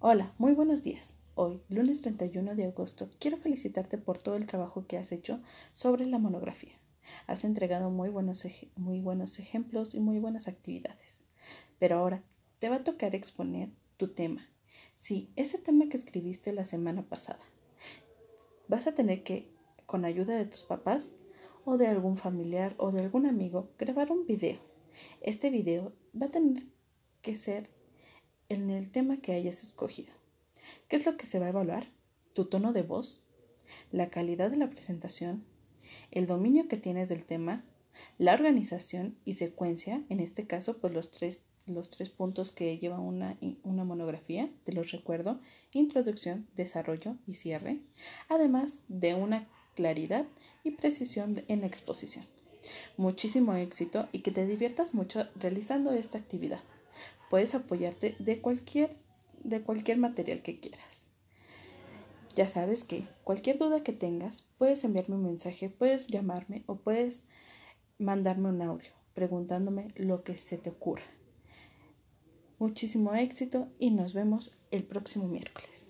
Hola, muy buenos días. Hoy, lunes 31 de agosto, quiero felicitarte por todo el trabajo que has hecho sobre la monografía. Has entregado muy buenos, muy buenos ejemplos y muy buenas actividades. Pero ahora te va a tocar exponer tu tema. Sí, ese tema que escribiste la semana pasada. Vas a tener que, con ayuda de tus papás o de algún familiar o de algún amigo, grabar un video. Este video va a tener que ser en el tema que hayas escogido. ¿Qué es lo que se va a evaluar? Tu tono de voz, la calidad de la presentación, el dominio que tienes del tema, la organización y secuencia, en este caso, pues los tres, los tres puntos que lleva una, una monografía, te los recuerdo, introducción, desarrollo y cierre, además de una claridad y precisión en la exposición. Muchísimo éxito y que te diviertas mucho realizando esta actividad puedes apoyarte de cualquier, de cualquier material que quieras. Ya sabes que cualquier duda que tengas, puedes enviarme un mensaje, puedes llamarme o puedes mandarme un audio preguntándome lo que se te ocurra. Muchísimo éxito y nos vemos el próximo miércoles.